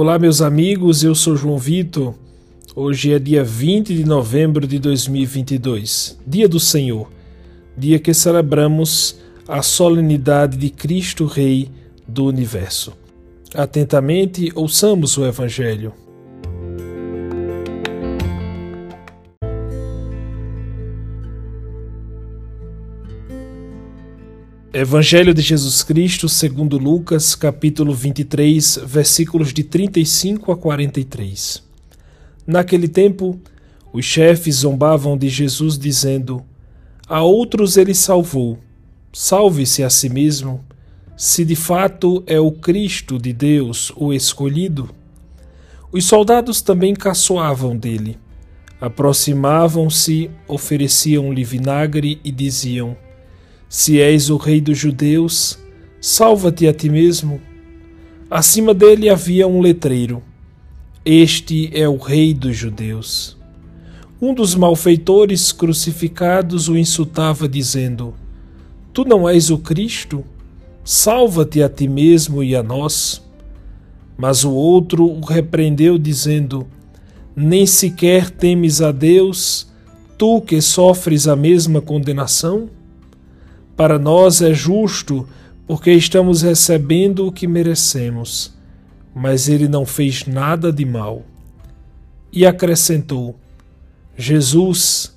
Olá, meus amigos, eu sou João Vitor. Hoje é dia 20 de novembro de 2022, dia do Senhor, dia que celebramos a solenidade de Cristo Rei do Universo. Atentamente, ouçamos o Evangelho. Evangelho de Jesus Cristo, segundo Lucas, capítulo 23, versículos de 35 a 43. Naquele tempo, os chefes zombavam de Jesus, dizendo: A outros ele salvou. Salve-se a si mesmo, se de fato é o Cristo de Deus, o escolhido. Os soldados também caçoavam dele. Aproximavam-se, ofereciam-lhe vinagre e diziam: se és o rei dos judeus, salva-te a ti mesmo. Acima dele havia um letreiro: Este é o rei dos judeus. Um dos malfeitores crucificados o insultava, dizendo: Tu não és o Cristo? Salva-te a ti mesmo e a nós. Mas o outro o repreendeu, dizendo: Nem sequer temes a Deus, tu que sofres a mesma condenação? Para nós é justo, porque estamos recebendo o que merecemos. Mas ele não fez nada de mal. E acrescentou: Jesus,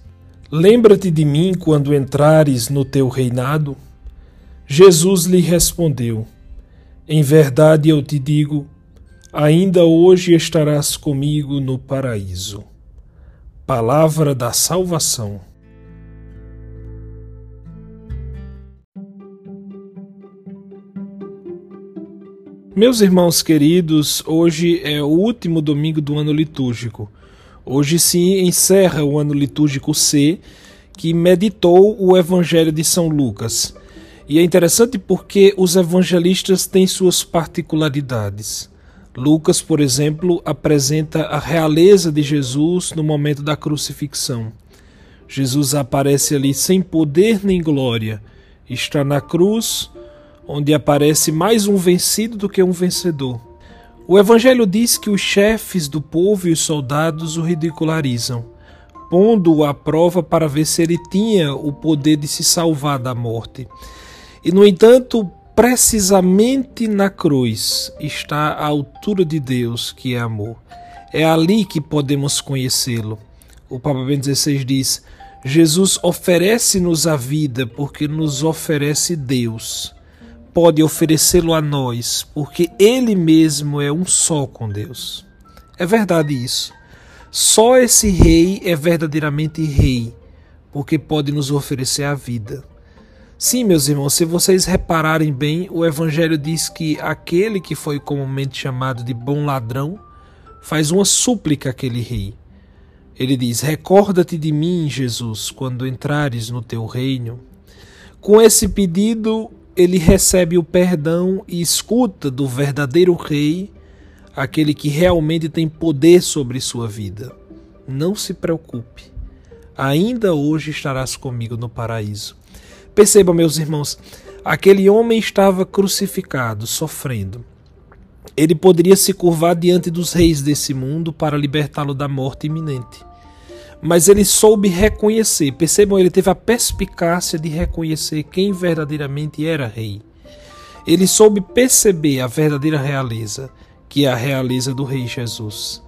lembra-te de mim quando entrares no teu reinado? Jesus lhe respondeu: Em verdade eu te digo, ainda hoje estarás comigo no paraíso. Palavra da salvação. Meus irmãos queridos, hoje é o último domingo do ano litúrgico. Hoje se encerra o ano litúrgico C, que meditou o Evangelho de São Lucas. E é interessante porque os evangelistas têm suas particularidades. Lucas, por exemplo, apresenta a realeza de Jesus no momento da crucifixão. Jesus aparece ali sem poder nem glória, está na cruz onde aparece mais um vencido do que um vencedor. O Evangelho diz que os chefes do povo e os soldados o ridicularizam, pondo-o à prova para ver se ele tinha o poder de se salvar da morte. E, no entanto, precisamente na cruz está a altura de Deus, que é amor. É ali que podemos conhecê-lo. O Papa Bento XVI diz: Jesus oferece-nos a vida porque nos oferece Deus pode oferecê-lo a nós, porque ele mesmo é um só com Deus. É verdade isso. Só esse rei é verdadeiramente rei, porque pode nos oferecer a vida. Sim, meus irmãos, se vocês repararem bem, o Evangelho diz que aquele que foi comumente chamado de bom ladrão faz uma súplica àquele rei. Ele diz: Recorda-te de mim, Jesus, quando entrares no teu reino. Com esse pedido, ele recebe o perdão e escuta do verdadeiro rei, aquele que realmente tem poder sobre sua vida. Não se preocupe, ainda hoje estarás comigo no paraíso. Perceba, meus irmãos, aquele homem estava crucificado, sofrendo. Ele poderia se curvar diante dos reis desse mundo para libertá-lo da morte iminente mas ele soube reconhecer. Percebam, ele teve a perspicácia de reconhecer quem verdadeiramente era rei. Ele soube perceber a verdadeira realeza, que é a realeza do Rei Jesus.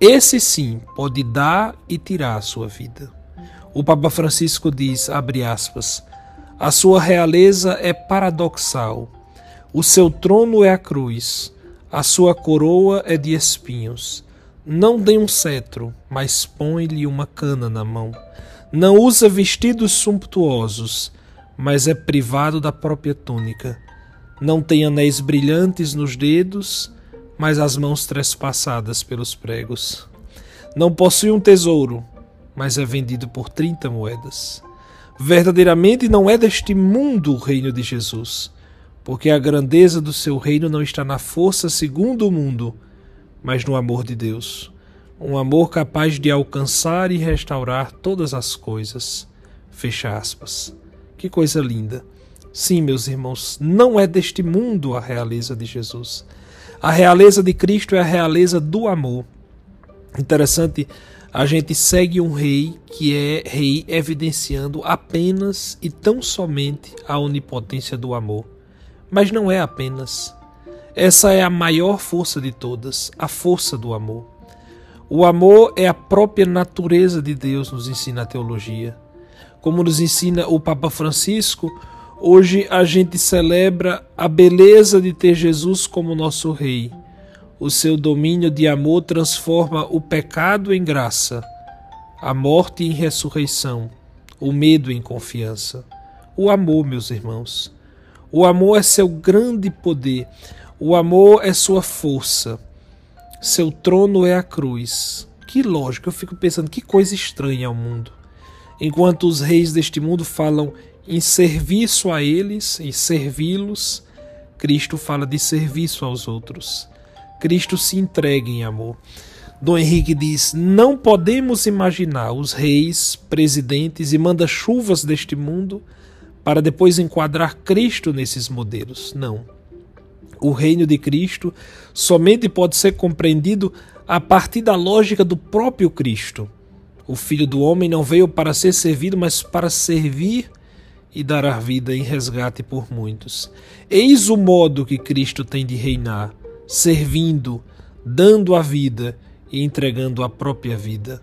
Esse sim pode dar e tirar a sua vida. O Papa Francisco diz, abre aspas, a sua realeza é paradoxal. O seu trono é a cruz, a sua coroa é de espinhos. Não dê um cetro, mas põe-lhe uma cana na mão. Não usa vestidos sumptuosos, mas é privado da própria túnica. Não tem anéis brilhantes nos dedos, mas as mãos trespassadas pelos pregos. Não possui um tesouro, mas é vendido por trinta moedas. Verdadeiramente não é deste mundo o reino de Jesus, porque a grandeza do seu reino não está na força segundo o mundo, mas no amor de Deus. Um amor capaz de alcançar e restaurar todas as coisas. Fecha aspas. Que coisa linda. Sim, meus irmãos, não é deste mundo a realeza de Jesus. A realeza de Cristo é a realeza do amor. Interessante, a gente segue um rei que é rei evidenciando apenas e tão somente a onipotência do amor. Mas não é apenas. Essa é a maior força de todas, a força do amor. O amor é a própria natureza de Deus, nos ensina a teologia. Como nos ensina o Papa Francisco, hoje a gente celebra a beleza de ter Jesus como nosso Rei. O seu domínio de amor transforma o pecado em graça, a morte em ressurreição, o medo em confiança. O amor, meus irmãos. O amor é seu grande poder, o amor é sua força. Seu trono é a cruz. Que lógico, eu fico pensando que coisa estranha ao mundo. Enquanto os reis deste mundo falam em serviço a eles, em servi-los, Cristo fala de serviço aos outros. Cristo se entrega em amor. Dom Henrique diz: Não podemos imaginar os reis, presidentes e manda-chuvas deste mundo para depois enquadrar Cristo nesses modelos. Não o reino de Cristo somente pode ser compreendido a partir da lógica do próprio Cristo. O Filho do Homem não veio para ser servido, mas para servir e dar a vida em resgate por muitos. Eis o modo que Cristo tem de reinar, servindo, dando a vida e entregando a própria vida.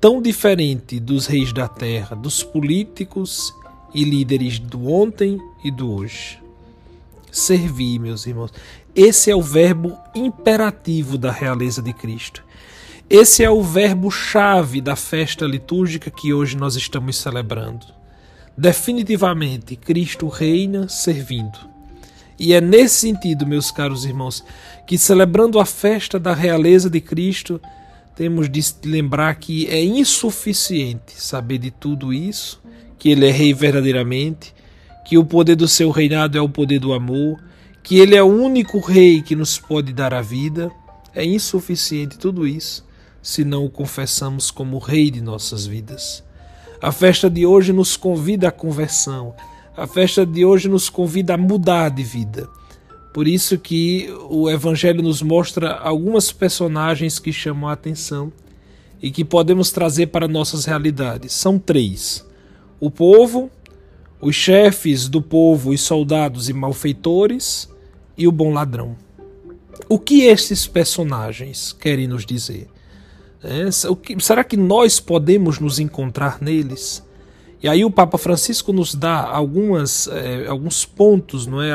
Tão diferente dos reis da terra, dos políticos e líderes do ontem e do hoje servir, meus irmãos. Esse é o verbo imperativo da realeza de Cristo. Esse é o verbo-chave da festa litúrgica que hoje nós estamos celebrando. Definitivamente, Cristo reina servindo. E é nesse sentido, meus caros irmãos, que celebrando a festa da realeza de Cristo, temos de lembrar que é insuficiente saber de tudo isso, que Ele é Rei verdadeiramente, que o poder do seu reinado é o poder do amor, que ele é o único rei que nos pode dar a vida, é insuficiente tudo isso se não o confessamos como rei de nossas vidas. A festa de hoje nos convida à conversão. A festa de hoje nos convida a mudar de vida. Por isso que o evangelho nos mostra algumas personagens que chamam a atenção e que podemos trazer para nossas realidades. São três: o povo, os chefes do povo, os soldados e malfeitores e o bom ladrão. O que esses personagens querem nos dizer? É, que, será que nós podemos nos encontrar neles? E aí o Papa Francisco nos dá algumas, é, alguns pontos não é,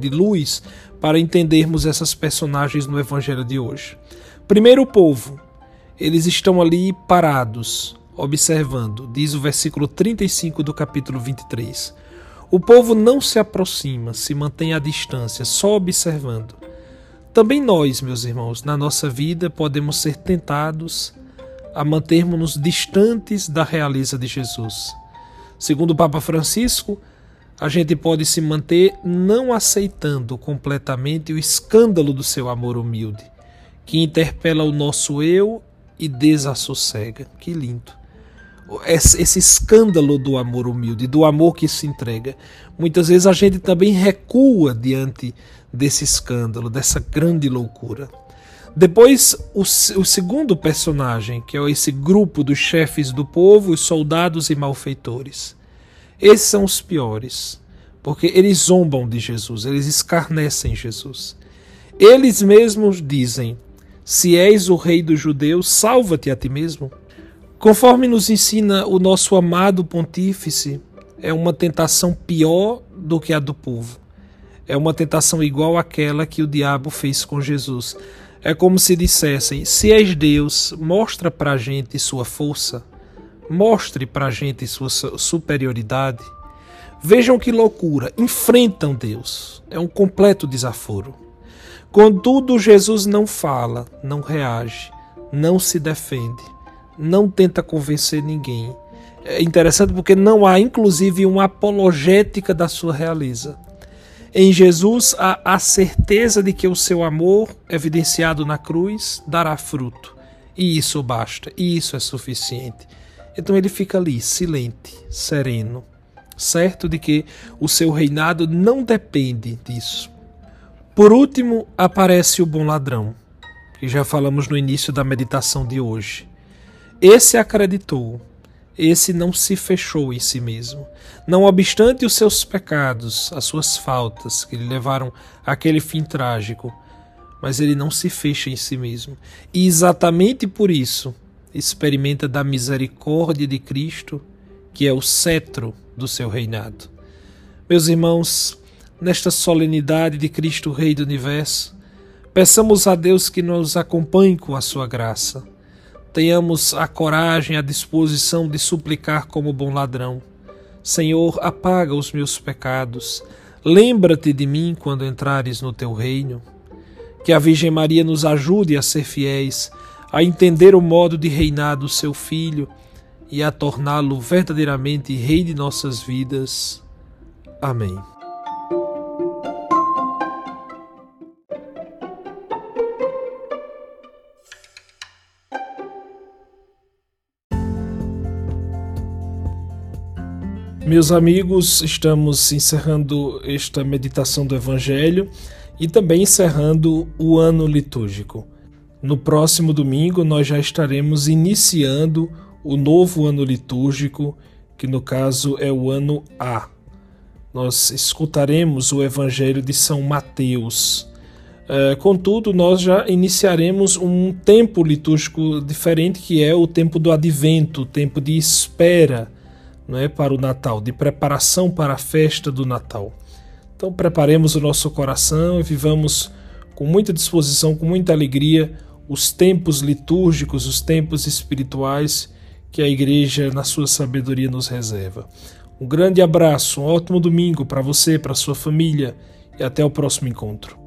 de luz para entendermos essas personagens no Evangelho de hoje. Primeiro, o povo. Eles estão ali parados, observando, diz o versículo 35 do capítulo 23. O povo não se aproxima, se mantém à distância, só observando. Também nós, meus irmãos, na nossa vida podemos ser tentados a mantermos-nos distantes da realeza de Jesus. Segundo o Papa Francisco, a gente pode se manter não aceitando completamente o escândalo do seu amor humilde, que interpela o nosso eu e desassossega. Que lindo! Esse escândalo do amor humilde, do amor que se entrega. Muitas vezes a gente também recua diante desse escândalo, dessa grande loucura. Depois, o, o segundo personagem, que é esse grupo dos chefes do povo, os soldados e malfeitores. Esses são os piores, porque eles zombam de Jesus, eles escarnecem Jesus. Eles mesmos dizem: Se és o rei dos judeus, salva-te a ti mesmo. Conforme nos ensina o nosso amado pontífice, é uma tentação pior do que a do povo. É uma tentação igual àquela que o diabo fez com Jesus. É como se dissessem: se és Deus, mostra para a gente sua força, mostre para a gente sua superioridade. Vejam que loucura, enfrentam Deus. É um completo desaforo. Contudo, Jesus não fala, não reage, não se defende não tenta convencer ninguém. É interessante porque não há, inclusive, uma apologética da sua realeza. Em Jesus há a certeza de que o seu amor, evidenciado na cruz, dará fruto. E isso basta, e isso é suficiente. Então ele fica ali, silente, sereno, certo de que o seu reinado não depende disso. Por último, aparece o bom ladrão, que já falamos no início da meditação de hoje. Esse acreditou, esse não se fechou em si mesmo. Não obstante os seus pecados, as suas faltas que lhe levaram àquele fim trágico, mas ele não se fecha em si mesmo. E exatamente por isso experimenta da misericórdia de Cristo, que é o cetro do seu reinado. Meus irmãos, nesta solenidade de Cristo, Rei do Universo, peçamos a Deus que nos acompanhe com a sua graça. Tenhamos a coragem, a disposição de suplicar como bom ladrão. Senhor, apaga os meus pecados. Lembra-te de mim quando entrares no teu reino. Que a Virgem Maria nos ajude a ser fiéis, a entender o modo de reinar do seu Filho e a torná-lo verdadeiramente Rei de nossas vidas. Amém. Meus amigos, estamos encerrando esta meditação do Evangelho e também encerrando o ano litúrgico. No próximo domingo, nós já estaremos iniciando o novo ano litúrgico, que no caso é o ano A. Nós escutaremos o Evangelho de São Mateus. É, contudo, nós já iniciaremos um tempo litúrgico diferente, que é o tempo do advento, o tempo de espera não é, para o Natal, de preparação para a festa do Natal. Então preparemos o nosso coração e vivamos com muita disposição, com muita alegria, os tempos litúrgicos, os tempos espirituais que a Igreja, na sua sabedoria, nos reserva. Um grande abraço, um ótimo domingo para você, para sua família e até o próximo encontro.